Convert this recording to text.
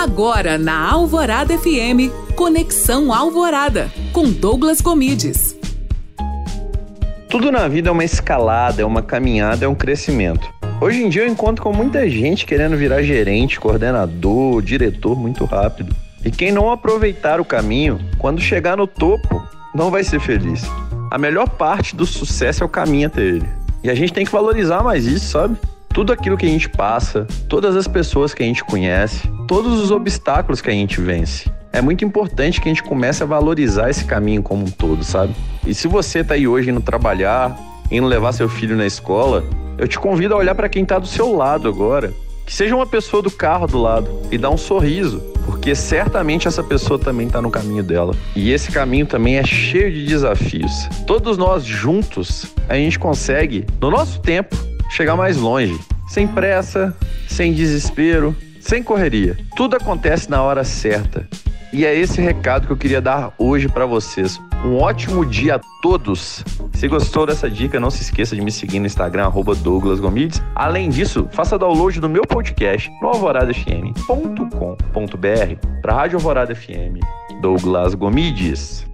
Agora na Alvorada FM, Conexão Alvorada, com Douglas Comides. Tudo na vida é uma escalada, é uma caminhada, é um crescimento. Hoje em dia eu encontro com muita gente querendo virar gerente, coordenador, diretor muito rápido. E quem não aproveitar o caminho, quando chegar no topo, não vai ser feliz. A melhor parte do sucesso é o caminho até ele. E a gente tem que valorizar mais isso, sabe? Tudo aquilo que a gente passa, todas as pessoas que a gente conhece, todos os obstáculos que a gente vence. É muito importante que a gente comece a valorizar esse caminho como um todo, sabe? E se você tá aí hoje indo trabalhar, indo levar seu filho na escola, eu te convido a olhar para quem tá do seu lado agora. Que seja uma pessoa do carro do lado e dar um sorriso, porque certamente essa pessoa também está no caminho dela. E esse caminho também é cheio de desafios. Todos nós juntos, a gente consegue, no nosso tempo, chegar mais longe, sem pressa, sem desespero, sem correria. Tudo acontece na hora certa. E é esse recado que eu queria dar hoje para vocês. Um ótimo dia a todos. Se gostou dessa dica, não se esqueça de me seguir no Instagram Douglas Gomides. Além disso, faça download do meu podcast no alvoradafm.com.br para Rádio Alvorada FM. Douglas Gomides.